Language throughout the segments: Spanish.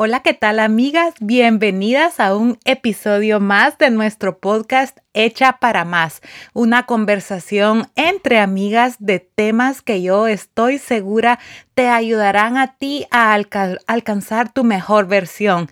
Hola, ¿qué tal amigas? Bienvenidas a un episodio más de nuestro podcast Hecha para Más, una conversación entre amigas de temas que yo estoy segura te ayudarán a ti a alcanzar tu mejor versión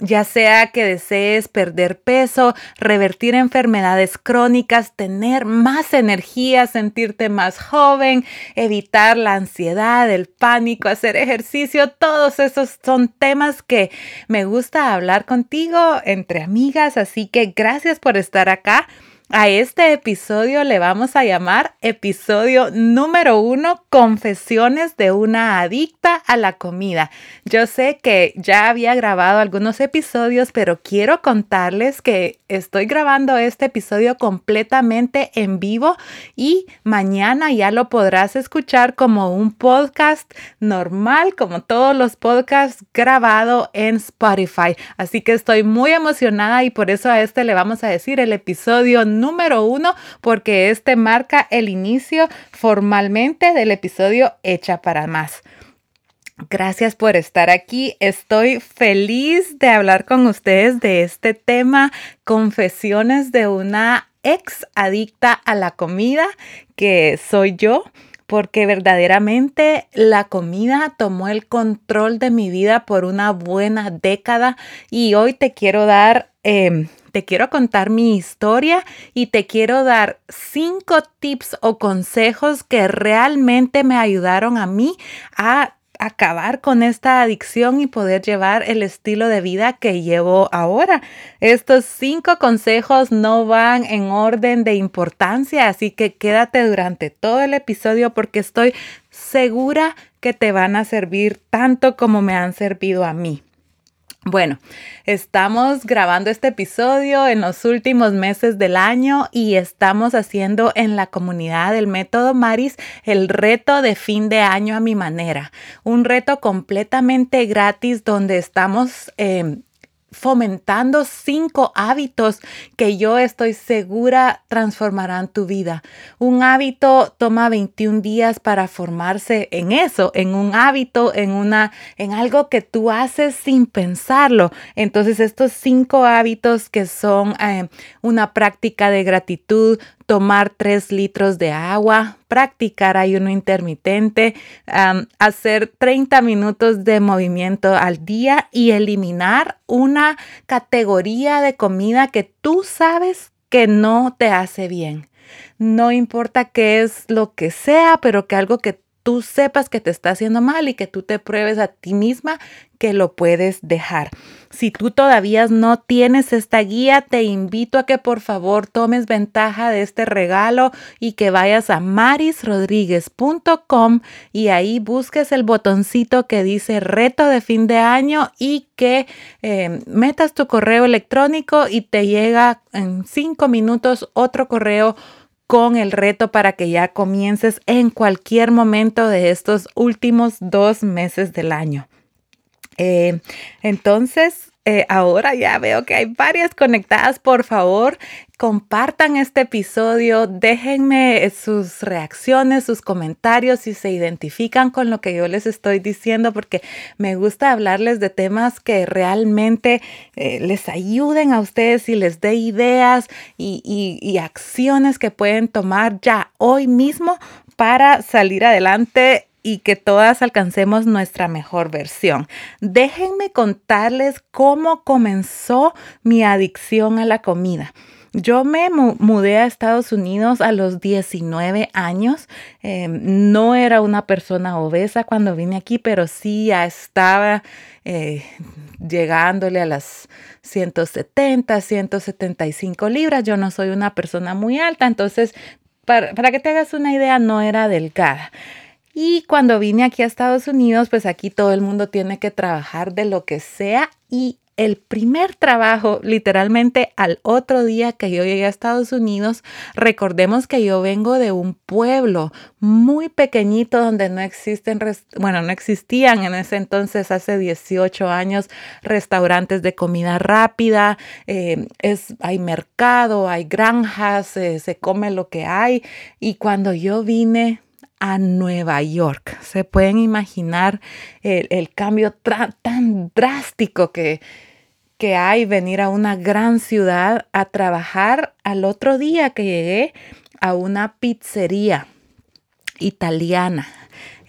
ya sea que desees perder peso, revertir enfermedades crónicas, tener más energía, sentirte más joven, evitar la ansiedad, el pánico, hacer ejercicio, todos esos son temas que me gusta hablar contigo entre amigas, así que gracias por estar acá. A este episodio le vamos a llamar episodio número uno, confesiones de una adicta a la comida. Yo sé que ya había grabado algunos episodios, pero quiero contarles que estoy grabando este episodio completamente en vivo y mañana ya lo podrás escuchar como un podcast normal, como todos los podcasts grabado en Spotify. Así que estoy muy emocionada y por eso a este le vamos a decir el episodio número uno porque este marca el inicio formalmente del episodio Hecha para Más. Gracias por estar aquí. Estoy feliz de hablar con ustedes de este tema, confesiones de una ex adicta a la comida, que soy yo porque verdaderamente la comida tomó el control de mi vida por una buena década y hoy te quiero dar em, te quiero contar mi historia y te quiero dar cinco tips o consejos que realmente me ayudaron a mí a acabar con esta adicción y poder llevar el estilo de vida que llevo ahora. Estos cinco consejos no van en orden de importancia, así que quédate durante todo el episodio porque estoy segura que te van a servir tanto como me han servido a mí. Bueno, estamos grabando este episodio en los últimos meses del año y estamos haciendo en la comunidad del método Maris el reto de fin de año a mi manera. Un reto completamente gratis donde estamos eh, fomentando cinco hábitos que yo estoy segura transformarán tu vida. Un hábito toma 21 días para formarse en eso, en un hábito, en una en algo que tú haces sin pensarlo. Entonces, estos cinco hábitos que son eh, una práctica de gratitud, tomar tres litros de agua, practicar ayuno intermitente, hacer 30 minutos de movimiento al día y eliminar una categoría de comida que tú sabes que no te hace bien. No importa qué es lo que sea, pero que algo que tú sepas que te está haciendo mal y que tú te pruebes a ti misma que lo puedes dejar. Si tú todavía no tienes esta guía, te invito a que por favor tomes ventaja de este regalo y que vayas a marisrodríguez.com y ahí busques el botoncito que dice reto de fin de año y que eh, metas tu correo electrónico y te llega en cinco minutos otro correo con el reto para que ya comiences en cualquier momento de estos últimos dos meses del año. Eh, entonces, eh, ahora ya veo que hay varias conectadas. Por favor, compartan este episodio, déjenme sus reacciones, sus comentarios si se identifican con lo que yo les estoy diciendo, porque me gusta hablarles de temas que realmente eh, les ayuden a ustedes y les dé ideas y acciones que pueden tomar ya hoy mismo para salir adelante y que todas alcancemos nuestra mejor versión. Déjenme contarles cómo comenzó mi adicción a la comida. Yo me mudé a Estados Unidos a los 19 años. Em, no era una persona obesa cuando vine aquí, pero sí ya estaba eh, llegándole a las 170, 175 libras. Yo no soy una persona muy alta, entonces, para, para que te hagas una idea, no era delgada. Y cuando vine aquí a Estados Unidos, pues aquí todo el mundo tiene que trabajar de lo que sea y el primer trabajo, literalmente al otro día que yo llegué a Estados Unidos, recordemos que yo vengo de un pueblo muy pequeñito donde no existen, bueno, no existían en ese entonces, hace 18 años, restaurantes de comida rápida, eh, es, hay mercado, hay granjas, eh, se come lo que hay. Y cuando yo vine a Nueva York. Se pueden imaginar el, cambio tan drástico que, que hay venir a una gran ciudad a trabajar al otro día que llegué a una pizzería italiana.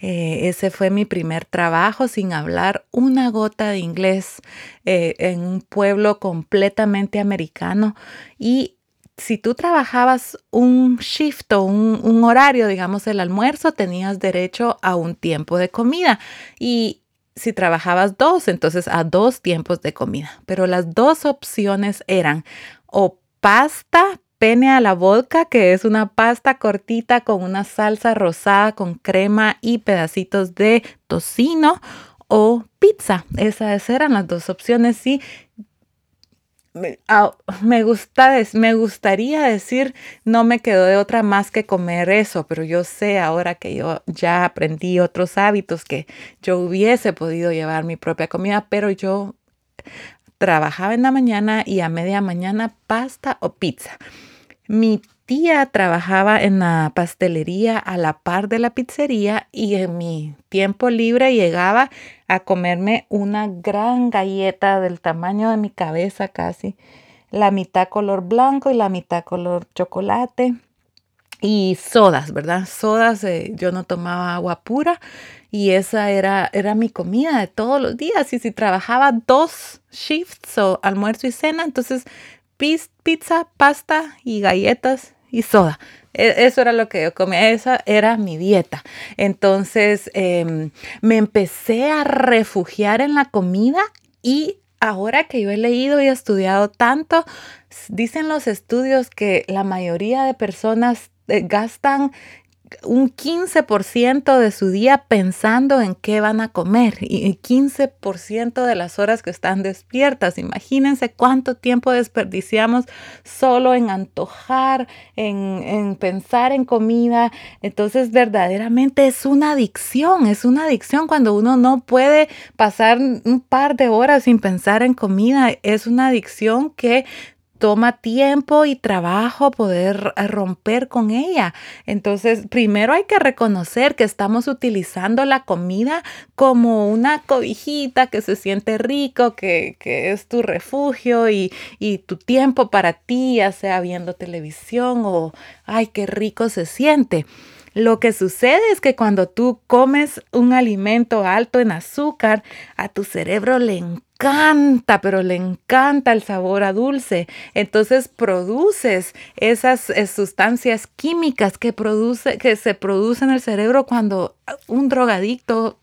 Eh, ese fue mi primer trabajo sin hablar una gota de inglés eh, en un pueblo completamente americano y si tú trabajabas un shift o un, horario, digamos el almuerzo, tenías derecho a un tiempo de comida. Y si trabajabas dos, entonces a dos tiempos de comida. Pero las dos opciones eran o pasta pene a la vodka, que es una pasta cortita con una salsa rosada con crema y pedacitos de tocino o pizza. Esas eran las dos opciones. Sí, me, ah, gusta, me gustaría decir, no me quedó de otra más que comer eso, pero yo sé ahora que yo ya aprendí otros hábitos que yo hubiese podido llevar mi propia comida, pero yo trabajaba en la mañana y a media mañana pasta o pizza. Mi tía trabajaba en la pastelería a la par de la pizzería y en mi tiempo libre llegaba a comerme una gran galleta del tamaño de mi cabeza casi, la mitad color blanco y la mitad color chocolate y sodas, ¿verdad? Sodas, eh, yo no tomaba agua pura y esa era, era mi comida de todos los días. Y si trabajaba dos shifts o almuerzo y cena, entonces pizza, pasta y galletas y soda. E, eso era lo que yo comía, esa era mi dieta. Entonces em, me empecé a refugiar en la comida y ahora que yo he leído y estudiado tanto, dicen los estudios que la mayoría de personas eh, gastan un 15% de su día pensando en qué van a comer y 15% de las horas que están despiertas. Imagínense cuánto tiempo desperdiciamos solo en antojar, en, en, pensar en comida. Entonces verdaderamente es una adicción, es una adicción cuando uno no puede pasar un par de horas sin pensar en comida. Es una adicción que toma tiempo y trabajo poder eh, romper con ella. Entonces, primero hay que reconocer que estamos utilizando la comida como una cobijita que se siente rico, que, es tu refugio y, y tu tiempo para ti, ya sea viendo televisión o, ay, qué rico se siente. Lo que sucede es que cuando tú comes un alimento alto en azúcar, a tu cerebro le encanta, pero le encanta el sabor a dulce. Entonces produces esas eh, sustancias químicas que, produce, que se producen en el cerebro cuando un drogadicto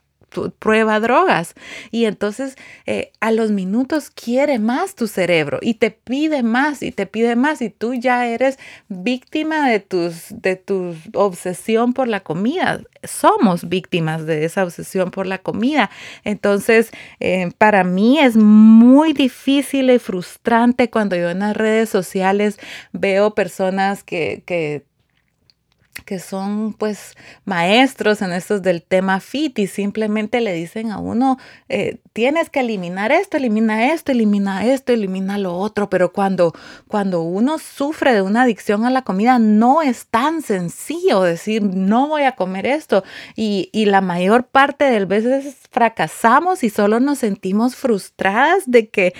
prueba drogas. Y entonces eh, a los minutos quiere más tu cerebro y te pide más y te pide más y tú ya eres víctima de tus de tu obsesión por la comida. Somos víctimas de esa obsesión por la comida. Entonces eh, para mí es muy difícil y frustrante cuando yo en las redes sociales veo personas que, que que son pues maestros en estos del tema fit y simplemente le dicen a uno, eh, tienes que eliminar esto, elimina esto, elimina esto, elimina lo otro, pero cuando, cuando uno sufre de una adicción a la comida no es tan sencillo decir no voy a comer esto y, y la mayor parte de veces fracasamos y solo nos sentimos frustradas de que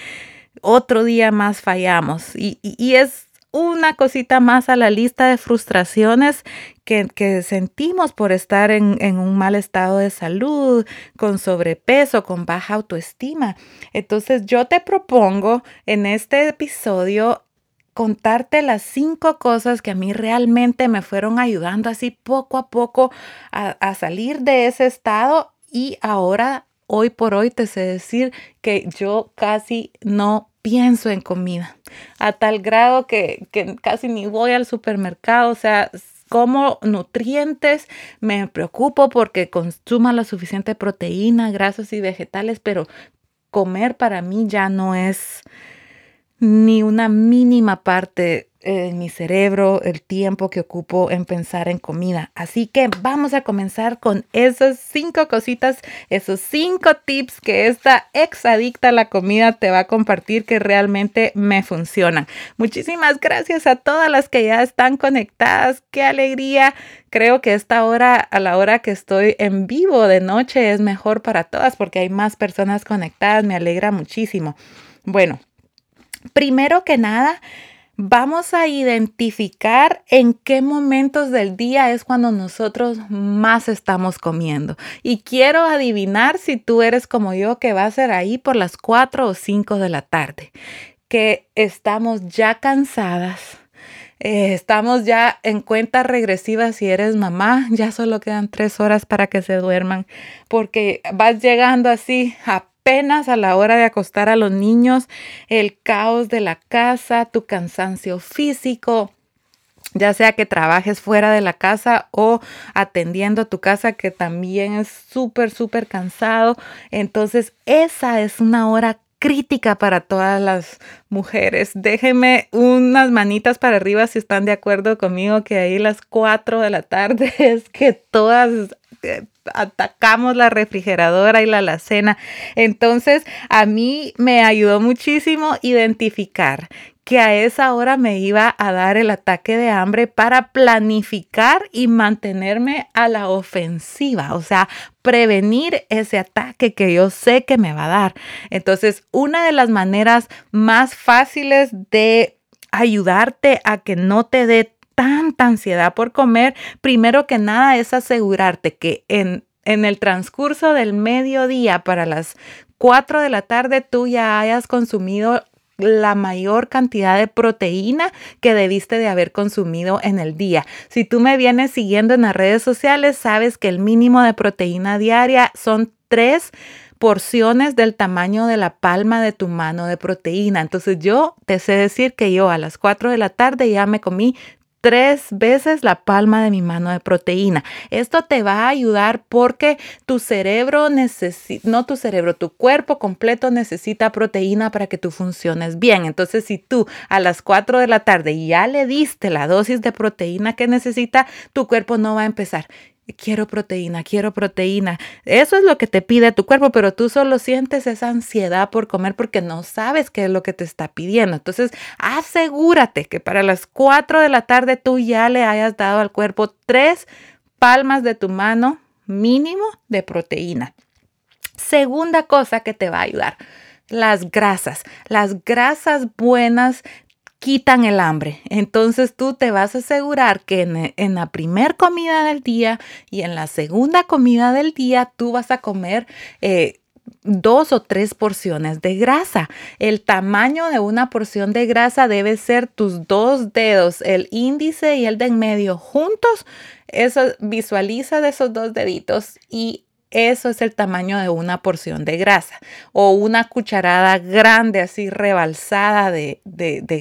otro día más fallamos. Y, y es una cosita más a la lista de frustraciones que, sentimos por estar en, en, un mal estado de salud, con sobrepeso, con baja autoestima. Entonces yo te propongo en este episodio contarte las cinco cosas que a mí realmente me fueron ayudando así poco a poco a, a salir de ese estado y ahora, hoy por hoy, te sé decir que yo casi no pienso en comida, a tal grado que, casi ni voy al supermercado, o sea, como nutrientes, me preocupo porque consuma la suficiente proteína, grasas y vegetales, pero comer para mí ya no es ni una mínima parte en mi cerebro el tiempo que ocupo en pensar en comida. Así que vamos a comenzar con esas cinco cositas, esos cinco tips que esta ex adicta a la comida te va a compartir que realmente me funcionan. Muchísimas gracias a todas las que ya están conectadas. Qué alegría. Creo que esta hora, a la hora que estoy en vivo de noche, es mejor para todas porque hay más personas conectadas. Me alegra muchísimo. Bueno, primero que nada, vamos a identificar en qué momentos del día es cuando nosotros más estamos comiendo. Y quiero adivinar si tú eres como yo, que va a ser ahí por las 4 o 5 de la tarde, que estamos ya cansadas. Eh, estamos ya en cuenta regresiva si eres mamá, ya solo quedan tres horas para que se duerman, porque vas llegando así a apenas a la hora de acostar a los niños, el caos de la casa, tu cansancio físico, ya sea que trabajes fuera de la casa o atendiendo tu casa, que también es súper, súper cansado. Entonces, esa es una hora crítica para todas las mujeres. Déjenme unas manitas para arriba si están de acuerdo conmigo que ahí las 4 de la tarde es que todas eh, atacamos la refrigeradora y la alacena. Entonces, a mí me ayudó muchísimo identificar que a esa hora me iba a dar el ataque de hambre para planificar y mantenerme a la ofensiva, o sea, prevenir ese ataque que yo sé que me va a dar. Entonces, una de las maneras más fáciles de ayudarte a que no te dé tanta ansiedad por comer, primero que nada es asegurarte que en, en el transcurso del mediodía para las 4 de la tarde tú ya hayas consumido la mayor cantidad de proteína que debiste de haber consumido en el día. Si tú me vienes siguiendo en las redes sociales, sabes que el mínimo de proteína diaria son tres porciones del tamaño de la palma de tu mano de proteína. Entonces yo te sé decir que yo a las 4 de la tarde ya me comí tres veces la palma de mi mano de proteína. Esto te va a ayudar porque tu cerebro necesita, no tu cerebro, tu cuerpo completo necesita proteína para que tú funciones bien. Entonces, si tú a las 4 de la tarde ya le diste la dosis de proteína que necesita, tu cuerpo no va a empezar quiero proteína, quiero proteína. Eso es lo que te pide tu cuerpo, pero tú solo sientes esa ansiedad por comer porque no sabes qué es lo que te está pidiendo. Entonces, asegúrate que para las 4 de la tarde tú ya le hayas dado al cuerpo tres palmas de tu mano mínimo de proteína. Segunda cosa que te va a ayudar, las grasas. Las grasas buenas quitan el hambre. Entonces tú te vas a asegurar que en, la primer comida del día y en la segunda comida del día tú vas a comer eh, dos o tres porciones de grasa. El tamaño de una porción de grasa debe ser tus dos dedos, el índice y el de en medio juntos. Eso visualiza de esos dos deditos y eso es el tamaño de una porción de grasa o una cucharada grande así rebalsada de,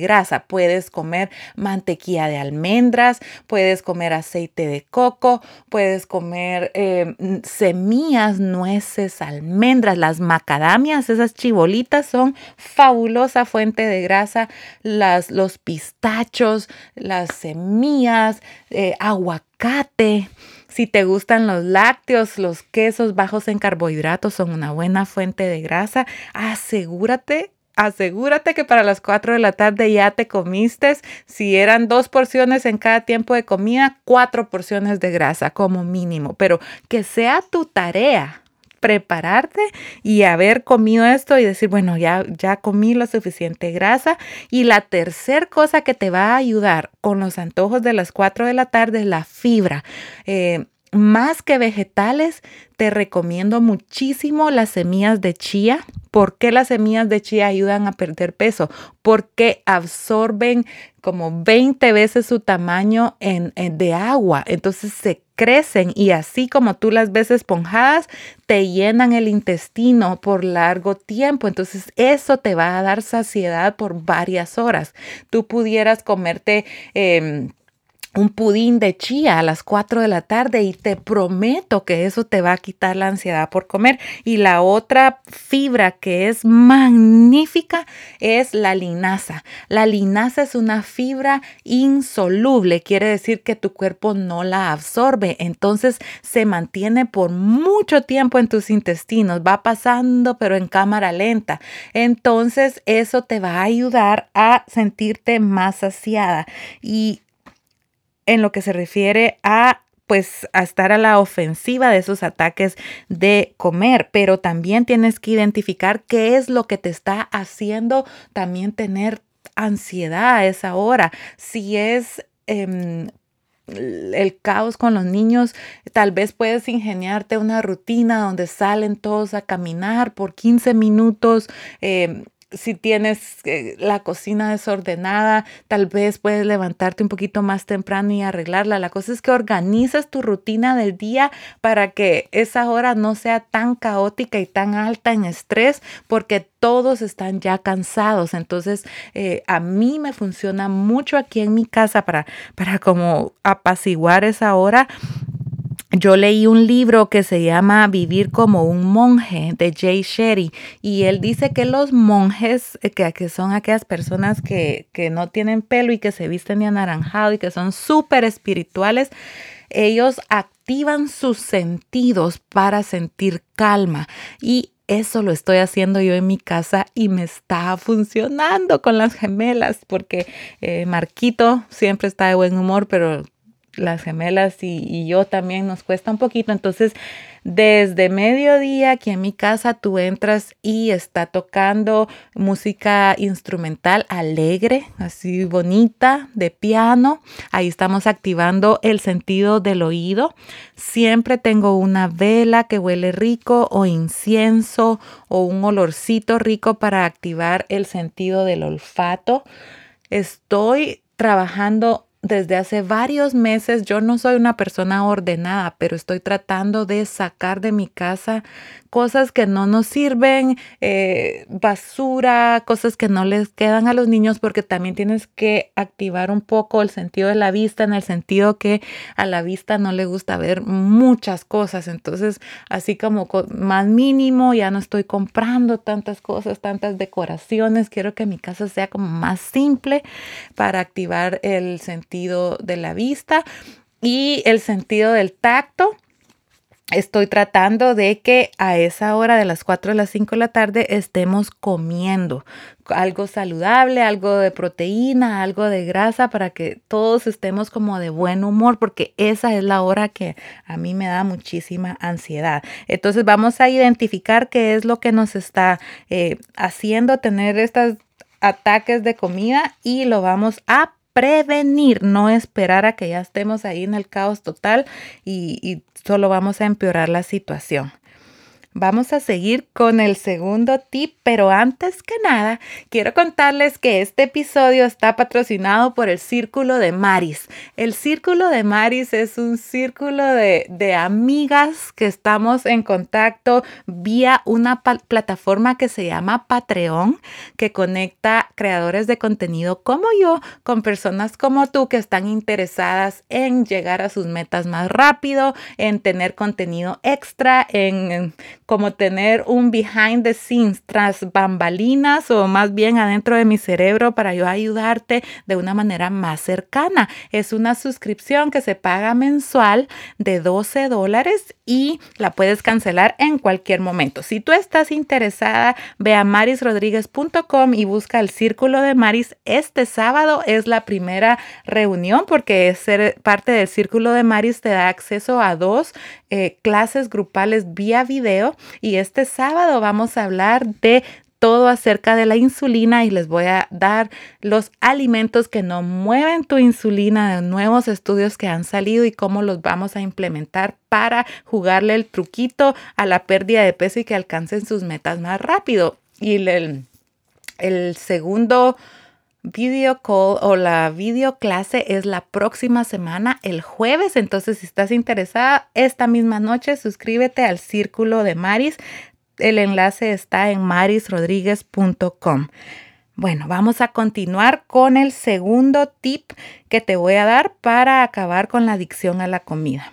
grasa. Puedes comer mantequilla de almendras, puedes comer aceite de coco, puedes comer em, semillas, nueces, almendras, las macadamias, esas chibolitas son fabulosa fuente de grasa, las, los pistachos, las semillas, eh, aguacate. Si te gustan los lácteos, los quesos bajos en carbohidratos son una buena fuente de grasa. Asegúrate asegúrate que para las 4 de la tarde ya te comiste, si eran dos porciones en cada tiempo de comida, cuatro porciones de grasa como mínimo, pero que sea tu tarea prepararte y haber comido esto y decir, bueno, ya, ya comí la suficiente grasa. Y la tercer cosa que te va a ayudar con los antojos de las 4 de la tarde es la fibra. Eh, más que vegetales, te recomiendo muchísimo las semillas de chía. ¿Por qué las semillas de chía ayudan a perder peso? Porque absorben como 20 veces su tamaño en, de agua. Entonces se crecen y así como tú las ves esponjadas, te llenan el intestino por largo tiempo. Entonces eso te va a dar saciedad por varias horas. Tú pudieras comerte... Em, un pudín de chía a las 4 de la tarde y te prometo que eso te va a quitar la ansiedad por comer. Y la otra fibra que es magnífica es la linaza. La linaza es una fibra insoluble, quiere decir que tu cuerpo no la absorbe, entonces se mantiene por mucho tiempo en tus intestinos, va pasando pero en cámara lenta. Entonces eso te va a ayudar a sentirte más saciada y en lo que se refiere a pues a estar a la ofensiva de esos ataques de comer, pero también tienes que identificar qué es lo que te está haciendo también tener ansiedad a esa hora. Si es em, el caos con los niños, tal vez puedes ingeniarte una rutina donde salen todos a caminar por 15 minutos. Em, si tienes eh, la cocina desordenada, tal vez puedes levantarte un poquito más temprano y arreglarla. La cosa es que organizas tu rutina del día para que esa hora no sea tan caótica y tan alta en estrés, porque todos están ya cansados. Entonces, eh, a mí me funciona mucho aquí en mi casa para, para como apaciguar esa hora yo leí un libro que se llama Vivir como un monje de Jay Sherry y él dice que los monjes, eh, que, son aquellas personas que, que no tienen pelo y que se visten de anaranjado y que son súper espirituales, ellos activan sus sentidos para sentir calma. Y eso lo estoy haciendo yo en mi casa y me está funcionando con las gemelas porque eh, Marquito siempre está de buen humor, pero las gemelas y, yo también nos cuesta un poquito. Entonces, desde mediodía aquí en mi casa tú entras y está tocando música instrumental alegre, así bonita, de piano. Ahí estamos activando el sentido del oído. Siempre tengo una vela que huele rico o incienso o un olorcito rico para activar el sentido del olfato. Estoy trabajando desde hace varios meses yo no soy una persona ordenada, pero estoy tratando de sacar de mi casa cosas que no nos sirven, eh, basura, cosas que no les quedan a los niños, porque también tienes que activar un poco el sentido de la vista, en el sentido que a la vista no le gusta ver muchas cosas. Entonces, así como más mínimo, ya no estoy comprando tantas cosas, tantas decoraciones. Quiero que mi casa sea como más simple para activar el sentido de la vista y el sentido del tacto estoy tratando de que a esa hora de las 4 a las 5 de la tarde estemos comiendo algo saludable, algo de proteína, algo de grasa para que todos estemos como de buen humor porque esa es la hora que a mí me da muchísima ansiedad. Entonces vamos a identificar qué es lo que nos está eh, haciendo tener estos ataques de comida y lo vamos a prevenir, no esperar a que ya estemos ahí en el caos total y, y solo vamos a empeorar la situación. Vamos a seguir con el segundo tip, pero antes que nada, quiero contarles que este episodio está patrocinado por el Círculo de Maris. El Círculo de Maris es un círculo de, amigas que estamos en contacto vía una plataforma que se llama Patreon, que conecta creadores de contenido como yo con personas como tú que están interesadas en llegar a sus metas más rápido, en tener contenido extra, en como tener un behind the scenes tras bambalinas o más bien adentro de mi cerebro para yo ayudarte de una manera más cercana. Es una suscripción que se paga mensual de 12 dólares y la puedes cancelar en cualquier momento. Si tú estás interesada, ve a marisrodríguez.com y busca el Círculo de Maris. Este sábado es la primera reunión porque ser parte del Círculo de Maris te da acceso a dos eh, clases grupales vía video y este sábado vamos a hablar de todo acerca de la insulina y les voy a dar los alimentos que no mueven tu insulina nuevos estudios que han salido y cómo los vamos a implementar para jugarle el truquito a la pérdida de peso y que alcancen sus metas más rápido. Y el segundo video call o la video clase es la próxima semana, el jueves. Entonces, si estás interesada, esta misma noche suscríbete al Círculo de Maris. El enlace está en marisrodríguez.com. Bueno, vamos a continuar con el segundo tip que te voy a dar para acabar con la adicción a la comida.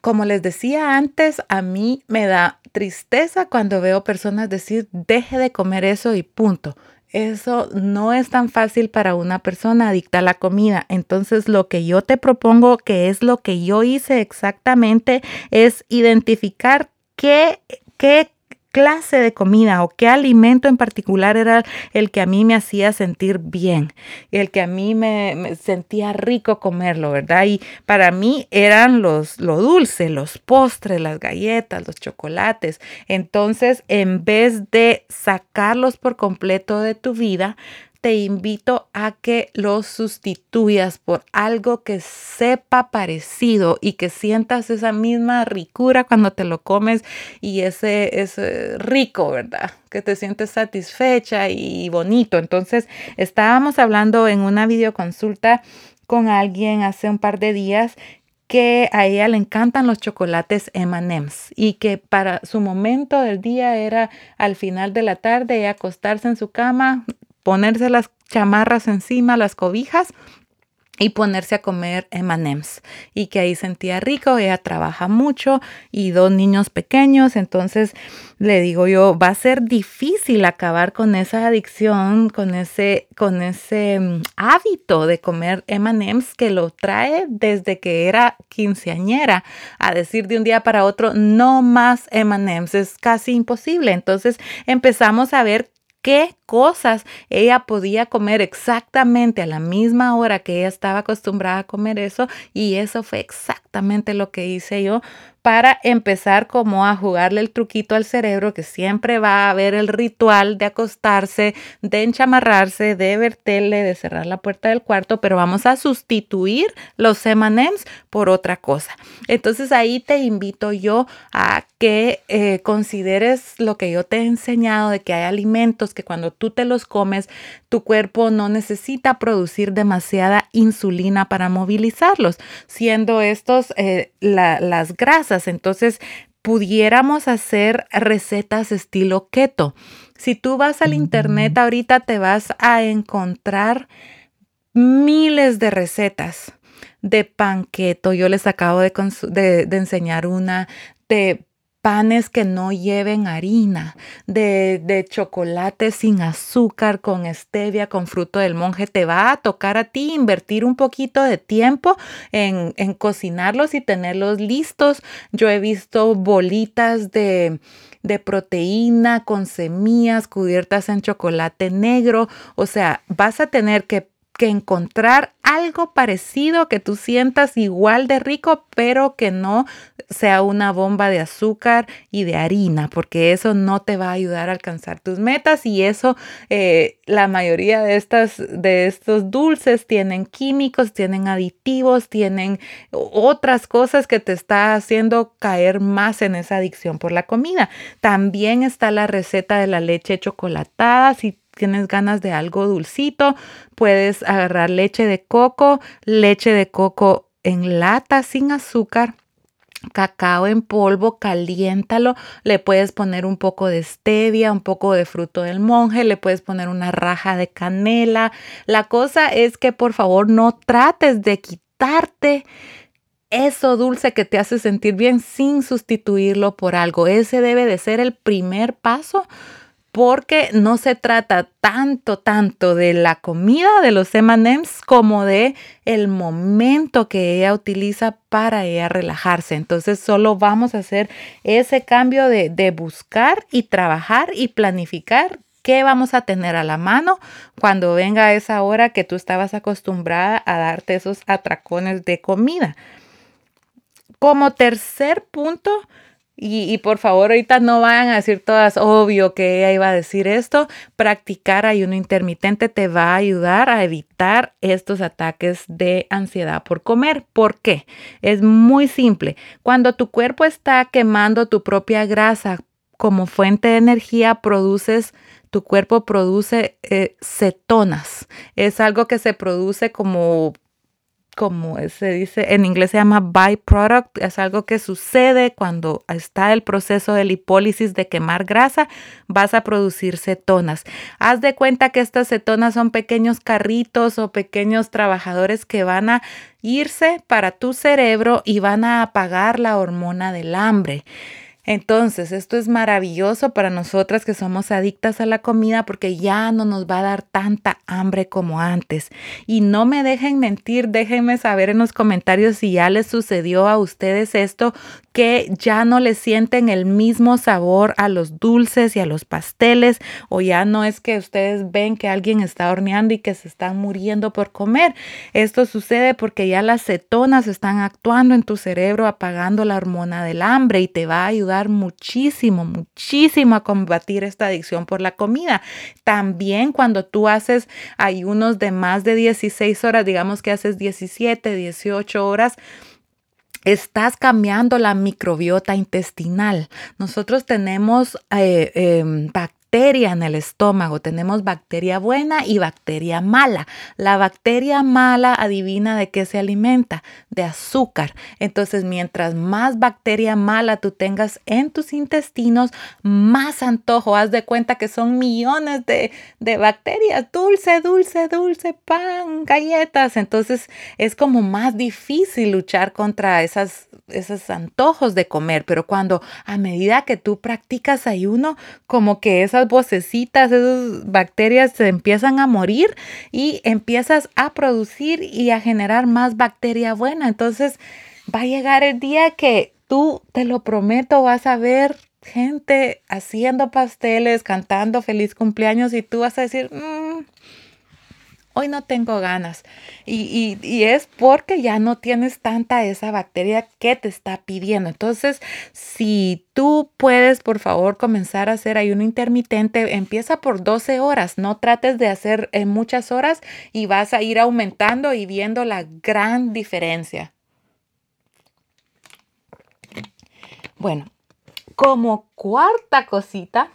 Como les decía antes, a mí me da tristeza cuando veo personas decir, deje de comer eso y punto. Eso no es tan fácil para una persona adicta a la comida. Entonces, lo que yo te propongo, que es lo que yo hice exactamente, es identificar qué, qué clase de comida o qué alimento en particular era el que a mí me hacía sentir bien, el que a mí me, sentía rico comerlo, ¿verdad? Y para mí eran los lo dulce, los postres, las galletas, los chocolates. Entonces, en vez de sacarlos por completo de tu vida, te invito a que lo sustituyas por algo que sepa parecido y que sientas esa misma ricura cuando te lo comes y ese es rico, ¿verdad? Que te sientes satisfecha y bonito. Entonces, estábamos hablando en una videoconsulta con alguien hace un par de días que a ella le encantan los chocolates M&M's y que para su momento del día era al final de la tarde acostarse en su cama, ponerse las chamarras encima, las cobijas y ponerse a comer M&M's y que ahí sentía rico, ella trabaja mucho y dos niños pequeños, entonces le digo yo, va a ser difícil acabar con esa adicción, con ese con ese mm, hábito de comer M&M's que lo trae desde que era quinceañera, a decir de un día para otro no más M&M's, es casi imposible. Entonces empezamos a ver qué cosas ella podía comer exactamente a la misma hora que ella estaba acostumbrada a comer eso y eso fue exactamente lo que hice yo para empezar como a jugarle el truquito al cerebro que siempre va a haber el ritual de acostarse, de enchamarrarse, de verterle, de cerrar la puerta del cuarto, pero vamos a sustituir los M&M's por otra cosa. Entonces ahí te invito yo a que eh, consideres lo que yo te he enseñado de que hay alimentos que cuando tú te los comes, tu cuerpo no necesita producir demasiada insulina para movilizarlos, siendo estos eh, las grasas entonces, pudiéramos hacer recetas estilo keto. Si tú vas al internet ahorita te vas a encontrar miles de recetas de pan keto. Yo les acabo de, de enseñar una de panes que no lleven harina, de, de, chocolate sin azúcar, con stevia, con fruto del monje. Te va a tocar a ti invertir un poquito de tiempo en, en cocinarlos y tenerlos listos. Yo he visto bolitas de de proteína con semillas cubiertas en chocolate negro. O sea, vas a tener que que encontrar algo parecido que tú sientas igual de rico, pero que no sea una bomba de azúcar y de harina, porque eso no te va a ayudar a alcanzar tus metas y eso, eh, la mayoría de, estas, de estos dulces tienen químicos, tienen aditivos, tienen otras cosas que te está haciendo caer más en esa adicción por la comida. También está la receta de la leche chocolatada, si tienes ganas de algo dulcito, puedes agarrar leche de coco, leche de coco en lata sin azúcar cacao en polvo, caliéntalo, le puedes poner un poco de stevia, un poco de fruto del monje, le puedes poner una raja de canela. La cosa es que por favor no trates de quitarte eso dulce que te hace sentir bien sin sustituirlo por algo. Ese debe de ser el primer paso porque no se trata tanto, tanto de la comida de los M&M's como de el momento que ella utiliza para ella relajarse. Entonces solo vamos a hacer ese cambio de, de buscar y trabajar y planificar qué vamos a tener a la mano cuando venga esa hora que tú estabas acostumbrada a darte esos atracones de comida. Como tercer punto, y, por favor, ahorita no vayan a decir todas, obvio que ella iba a decir esto. Practicar ayuno intermitente te va a ayudar a evitar estos ataques de ansiedad por comer. ¿Por qué? Es muy simple. Cuando tu cuerpo está quemando tu propia grasa como fuente de energía, produces tu cuerpo produce eh, cetonas. Es algo que se produce como como se dice, en inglés se llama byproduct, es algo que sucede cuando está el proceso de lipólisis de quemar grasa, vas a producir cetonas. Haz de cuenta que estas cetonas son pequeños carritos o pequeños trabajadores que van a irse para tu cerebro y van a apagar la hormona del hambre. Entonces, esto es maravilloso para nosotras que somos adictas a la comida porque ya no nos va a dar tanta hambre como antes. Y no me dejen mentir, déjenme saber en los comentarios si ya les sucedió a ustedes esto, que ya no le sienten el mismo sabor a los dulces y a los pasteles o ya no es que ustedes ven que alguien está horneando y que se están muriendo por comer. Esto sucede porque ya las cetonas están actuando en tu cerebro apagando la hormona del hambre y te va a ayudar muchísimo, muchísimo a combatir esta adicción por la comida. También cuando tú haces ayunos de más de 16 horas, digamos que haces 17, 18 horas, estás cambiando la microbiota intestinal. Nosotros tenemos eh, em, bacteria en el estómago. Tenemos bacteria buena y bacteria mala. La bacteria mala adivina de qué se alimenta, de azúcar. Entonces, mientras más bacteria mala tú tengas en tus intestinos, más antojo. Haz de cuenta que son millones de, de bacterias. Dulce, dulce, dulce, pan, galletas. Entonces, es como más difícil luchar contra esas, esos antojos de comer. Pero cuando a medida que tú practicas ayuno, como que esas vocecitas, esas bacterias se empiezan a morir y empiezas a producir y a generar más bacteria buena. Entonces va a llegar el día que tú, te lo prometo, vas a ver gente haciendo pasteles, cantando feliz cumpleaños y tú vas a decir, mm, hoy no tengo ganas. Y, es porque ya no tienes tanta esa bacteria que te está pidiendo. Entonces, si tú puedes, por favor, comenzar a hacer ayuno intermitente, empieza por 12 horas. No trates de hacer en muchas horas y vas a ir aumentando y viendo la gran diferencia. Bueno, como cuarta cosita,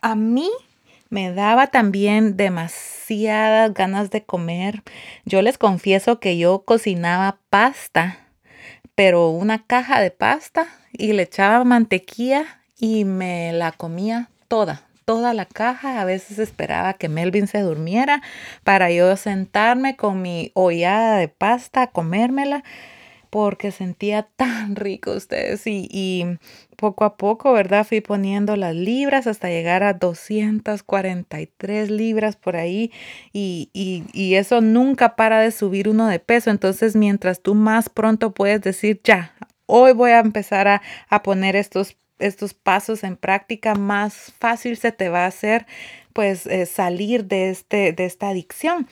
a mí me daba también demasiadas ganas de comer. Yo les confieso que yo cocinaba pasta, pero una caja de pasta y le echaba mantequilla y me la comía toda, toda la caja. A veces esperaba que Melvin se durmiera para yo sentarme con mi ollada de pasta comérmela porque sentía tan rico ustedes y, poco a poco, ¿verdad? Fui poniendo las libras hasta llegar a 243 libras por ahí y, y, eso nunca para de subir uno de peso. Entonces, mientras tú más pronto puedes decir, ya, hoy voy a empezar a, a poner estos, estos pasos en práctica, más fácil se te va a hacer pues eh, salir de, este, de esta adicción.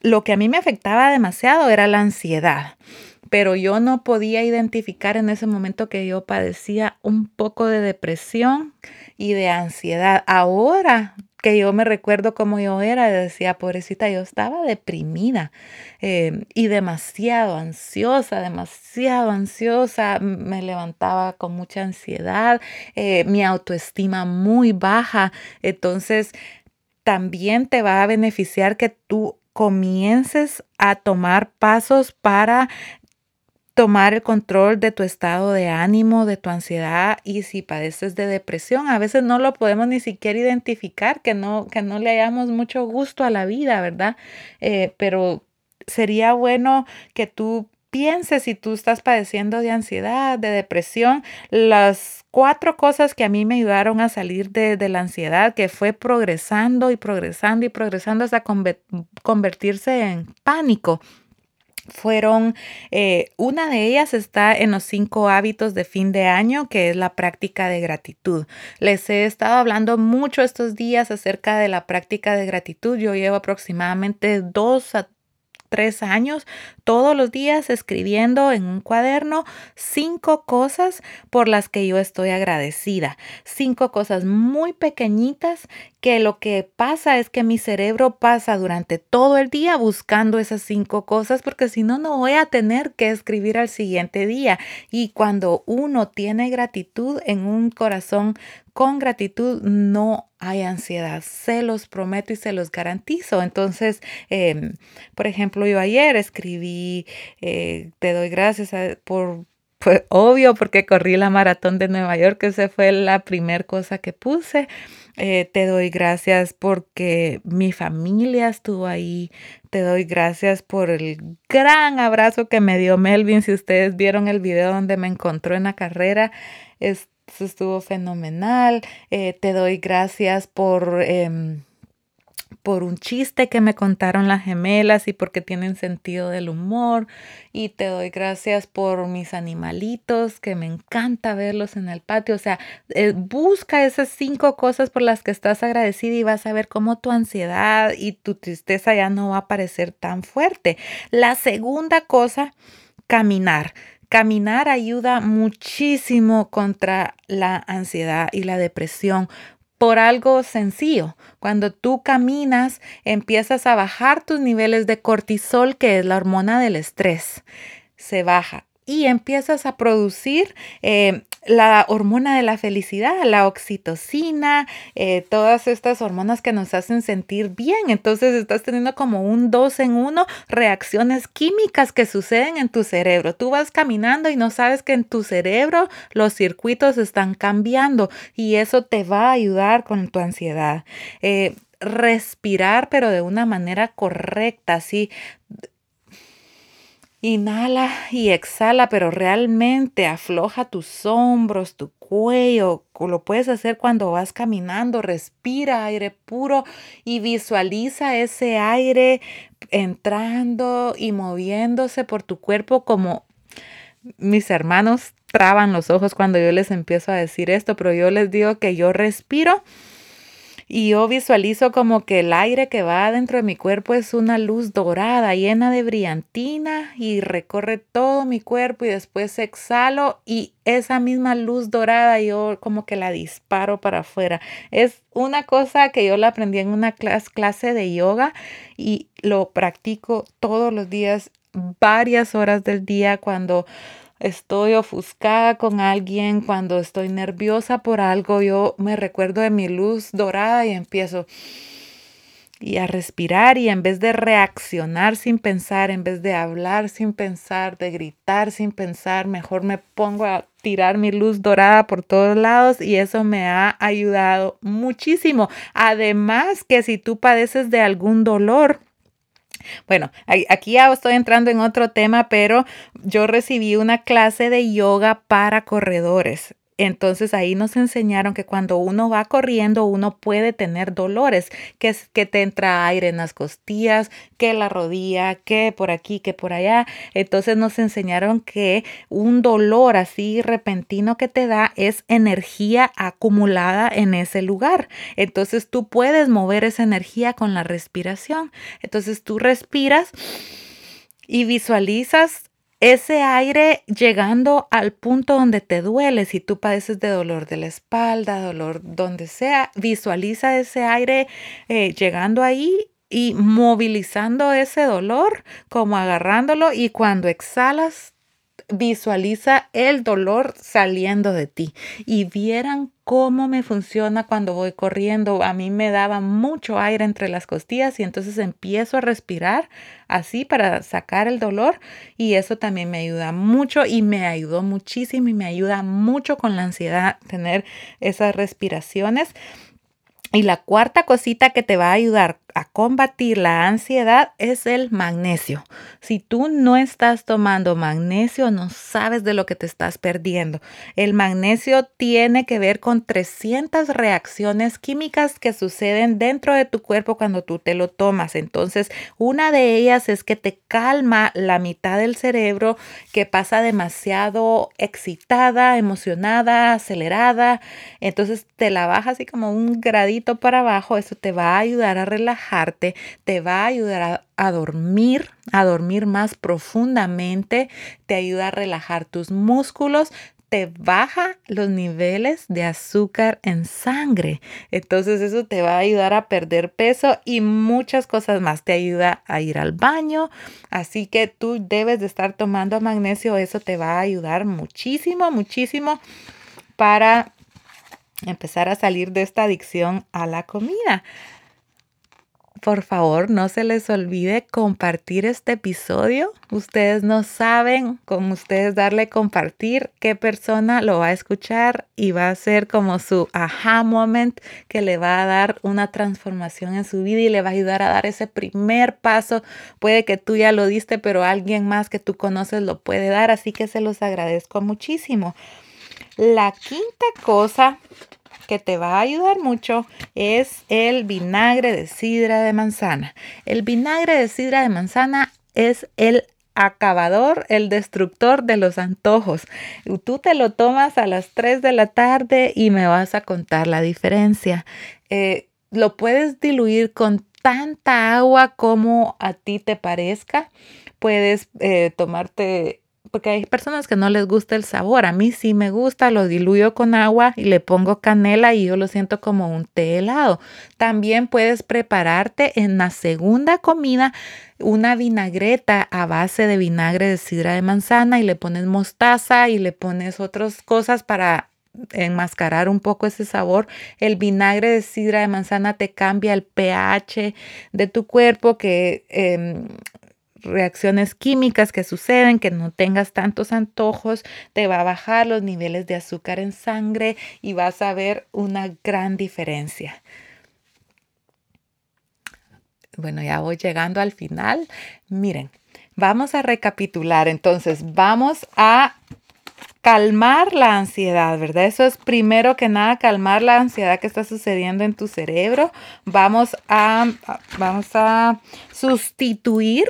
Lo que a mí me afectaba demasiado era la ansiedad pero yo no podía identificar en ese momento que yo padecía un poco de depresión y de ansiedad. Ahora que yo me recuerdo cómo yo era, decía, pobrecita, yo estaba deprimida eh, y demasiado ansiosa, demasiado ansiosa, me levantaba con mucha ansiedad, eh, mi autoestima muy baja, entonces también te va a beneficiar que tú comiences a tomar pasos para tomar el control de tu estado de ánimo, de tu ansiedad y si padeces de depresión, a veces no lo podemos ni siquiera identificar, que no, que no le hayamos mucho gusto a la vida, ¿verdad? Eh, pero sería bueno que tú pienses si tú estás padeciendo de ansiedad, de depresión, las cuatro cosas que a mí me ayudaron a salir de, de la ansiedad, que fue progresando y progresando y progresando hasta convertirse en pánico fueron, eh, una de ellas está en los cinco hábitos de fin de año, que es la práctica de gratitud. Les he estado hablando mucho estos días acerca de la práctica de gratitud. Yo llevo aproximadamente dos a tres años, todos los días escribiendo en un cuaderno cinco cosas por las que yo estoy agradecida. Cinco cosas muy pequeñitas que lo que pasa es que mi cerebro pasa durante todo el día buscando esas cinco cosas porque si no, no voy a tener que escribir al siguiente día. Y cuando uno tiene gratitud en un corazón con gratitud no hay ansiedad, se los prometo y se los garantizo. Entonces, em, por ejemplo, yo ayer escribí, eh, te doy gracias por fue obvio porque corrí la maratón de Nueva York, esa fue la primera cosa que puse. Eh, te doy gracias porque mi familia estuvo ahí. Te doy gracias por el gran abrazo que me dio Melvin. Si ustedes vieron el video donde me encontró en la carrera, estuvo fenomenal. Eh, te doy gracias por... Em, por un chiste que me contaron las gemelas y porque tienen sentido del humor. Y te doy gracias por mis animalitos, que me encanta verlos en el patio. O sea, eh, busca esas cinco cosas por las que estás agradecida y vas a ver cómo tu ansiedad y tu tristeza ya no va a parecer tan fuerte. La segunda cosa, caminar. Caminar ayuda muchísimo contra la ansiedad y la depresión por algo sencillo. Cuando tú caminas, empiezas a bajar tus niveles de cortisol, que es la hormona del estrés. Se baja y empiezas a producir eh, la hormona de la felicidad, la oxitocina, eh, todas estas hormonas que nos hacen sentir bien. Entonces estás teniendo como un dos en uno reacciones químicas que suceden en tu cerebro. Tú vas caminando y no sabes que en tu cerebro los circuitos están cambiando y eso te va a ayudar con tu ansiedad. Eh, respirar, pero de una manera correcta, así Inhala y exhala, pero realmente afloja tus hombros, tu cuello. Lo puedes hacer cuando vas caminando. Respira aire puro y visualiza ese aire entrando y moviéndose por tu cuerpo como mis hermanos traban los ojos cuando yo les empiezo a decir esto, pero yo les digo que yo respiro y yo visualizo como que el aire que va dentro de mi cuerpo es una luz dorada, llena de brillantina y recorre todo mi cuerpo y después exhalo y esa misma luz dorada yo como que la disparo para afuera. Es una cosa que yo la aprendí en una clase de yoga y lo practico todos los días, varias horas del día cuando estoy ofuscada con alguien, cuando estoy nerviosa por algo, yo me recuerdo de mi luz dorada y empiezo y a respirar y en vez de reaccionar sin pensar, en vez de hablar sin pensar, de gritar sin pensar, mejor me pongo a tirar mi luz dorada por todos lados y eso me ha ayudado muchísimo. Además que si tú padeces de algún dolor, bueno, aquí ya estoy entrando en otro tema, pero yo recibí una clase de yoga para corredores. Entonces ahí nos enseñaron que cuando uno va corriendo uno puede tener dolores, que es que te entra aire en las costillas, que la rodilla, que por aquí, que por allá. Entonces nos enseñaron que un dolor así repentino que te da es energía acumulada en ese lugar. Entonces tú puedes mover esa energía con la respiración. Entonces tú respiras y visualizas ese aire llegando al punto donde te duele, si tú padeces de dolor de la espalda, dolor donde sea, visualiza ese aire eh, llegando ahí y movilizando ese dolor, como agarrándolo y cuando exhalas visualiza el dolor saliendo de ti y vieran cómo me funciona cuando voy corriendo. A mí me daba mucho aire entre las costillas y entonces empiezo a respirar así para sacar el dolor y eso también me ayuda mucho y me ayudó muchísimo y me ayuda mucho con la ansiedad tener esas respiraciones. Y la cuarta cosita que te va a ayudar a combatir la ansiedad es el magnesio. Si tú no estás tomando magnesio, no sabes de lo que te estás perdiendo. El magnesio tiene que ver con 300 reacciones químicas que suceden dentro de tu cuerpo cuando tú te lo tomas. Entonces, una de ellas es que te calma la mitad del cerebro que pasa demasiado excitada, emocionada, acelerada. Entonces, te la baja así como un gradito para abajo. Eso te va a ayudar a relajar te va a ayudar a, dormir, a dormir más profundamente, te ayuda a relajar tus músculos, te baja los niveles de azúcar en sangre. Entonces eso te va a ayudar a perder peso y muchas cosas más. Te ayuda a ir al baño. Así que tú debes de estar tomando magnesio. Eso te va a ayudar muchísimo, muchísimo para empezar a salir de esta adicción a la comida por favor, no se les olvide compartir este episodio. Ustedes no saben con ustedes darle compartir qué persona lo va a escuchar y va a ser como su aha moment que le va a dar una transformación en su vida y le va a ayudar a dar ese primer paso. Puede que tú ya lo diste, pero alguien más que tú conoces lo puede dar, así que se los agradezco muchísimo. La quinta cosa que te va a ayudar mucho es el vinagre de sidra de manzana. El vinagre de sidra de manzana es el acabador, el destructor de los antojos. Tú te lo tomas a las 3 de la tarde y me vas a contar la diferencia. Eh, lo puedes diluir con tanta agua como a ti te parezca. Puedes eh, tomarte porque hay personas que no les gusta el sabor. A mí sí me gusta, lo diluyo con agua y le pongo canela y yo lo siento como un té helado. También puedes prepararte en la segunda comida una vinagreta a base de vinagre de sidra de manzana y le pones mostaza y le pones otras cosas para enmascarar un poco ese sabor. El vinagre de sidra de manzana te cambia el pH de tu cuerpo que em, reacciones químicas que suceden, que no tengas tantos antojos, te va a bajar los niveles de azúcar en sangre y vas a ver una gran diferencia. Bueno, ya voy llegando al final. Miren, vamos a recapitular. Entonces, vamos a calmar la ansiedad, ¿verdad? Eso es primero que nada calmar la ansiedad que está sucediendo en tu cerebro. Vamos a, vamos a sustituir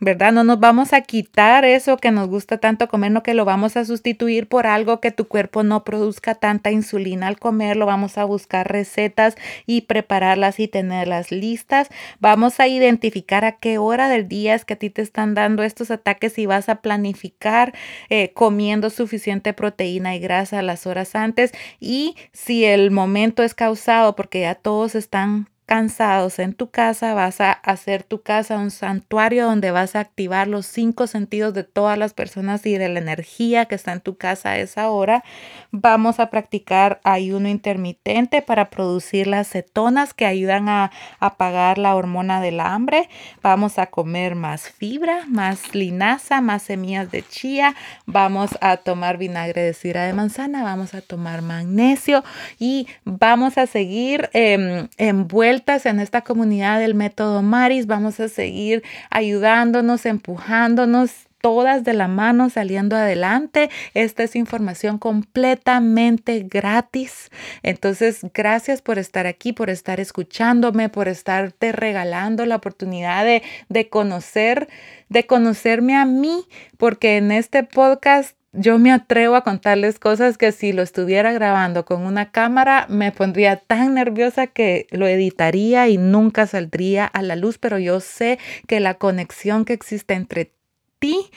¿verdad? No nos vamos a quitar eso que nos gusta tanto comer, no que lo vamos a sustituir por algo que tu cuerpo no produzca tanta insulina al comerlo. Vamos a buscar recetas y prepararlas y tenerlas listas. Vamos a identificar a qué hora del día es que a ti te están dando estos ataques y vas a planificar eh, comiendo suficiente proteína y grasa las horas antes. Y si el momento es causado porque ya todos están cansados en tu casa, vas a hacer tu casa un santuario donde vas a activar los cinco sentidos de todas las personas y de la energía que está en tu casa a esa hora. Vamos a practicar ayuno intermitente para producir las cetonas que ayudan a apagar la hormona del hambre. Vamos a comer más fibra, más linaza, más semillas de chía. Vamos a tomar vinagre de cira de manzana, vamos a tomar magnesio y vamos a seguir eh, envueltos en esta comunidad del método Maris. Vamos a seguir ayudándonos, empujándonos todas de la mano saliendo adelante. Esta es información completamente gratis. Entonces, gracias por estar aquí, por estar escuchándome, por estarte regalando la oportunidad de, de conocer, de conocerme a mí, porque en este podcast yo me atrevo a contarles cosas que si lo estuviera grabando con una cámara me pondría tan nerviosa que lo editaría y nunca saldría a la luz, pero yo sé que la conexión que existe entre ti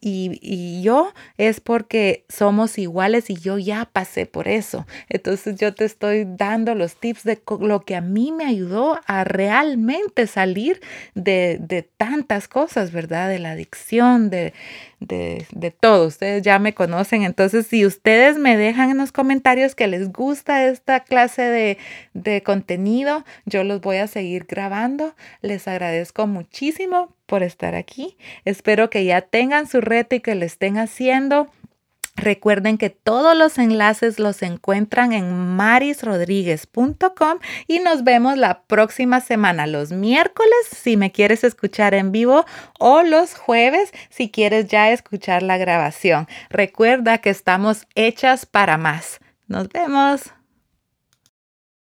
y, yo es porque somos iguales y yo ya pasé por eso. Entonces yo te estoy dando los tips de lo que a mí me ayudó a realmente salir de, de tantas cosas, ¿verdad? De la adicción, de, de, de, todo. Ustedes ya me conocen. Entonces, si ustedes me dejan en los comentarios que les gusta esta clase de, de contenido, yo los voy a seguir grabando. Les agradezco muchísimo por estar aquí. Espero que ya tengan su reto y que lo estén haciendo. Recuerden que todos los enlaces los encuentran en marisrodríguez.com y nos vemos la próxima semana, los miércoles si me quieres escuchar en vivo o los jueves si quieres ya escuchar la grabación. Recuerda que estamos hechas para más. Nos vemos.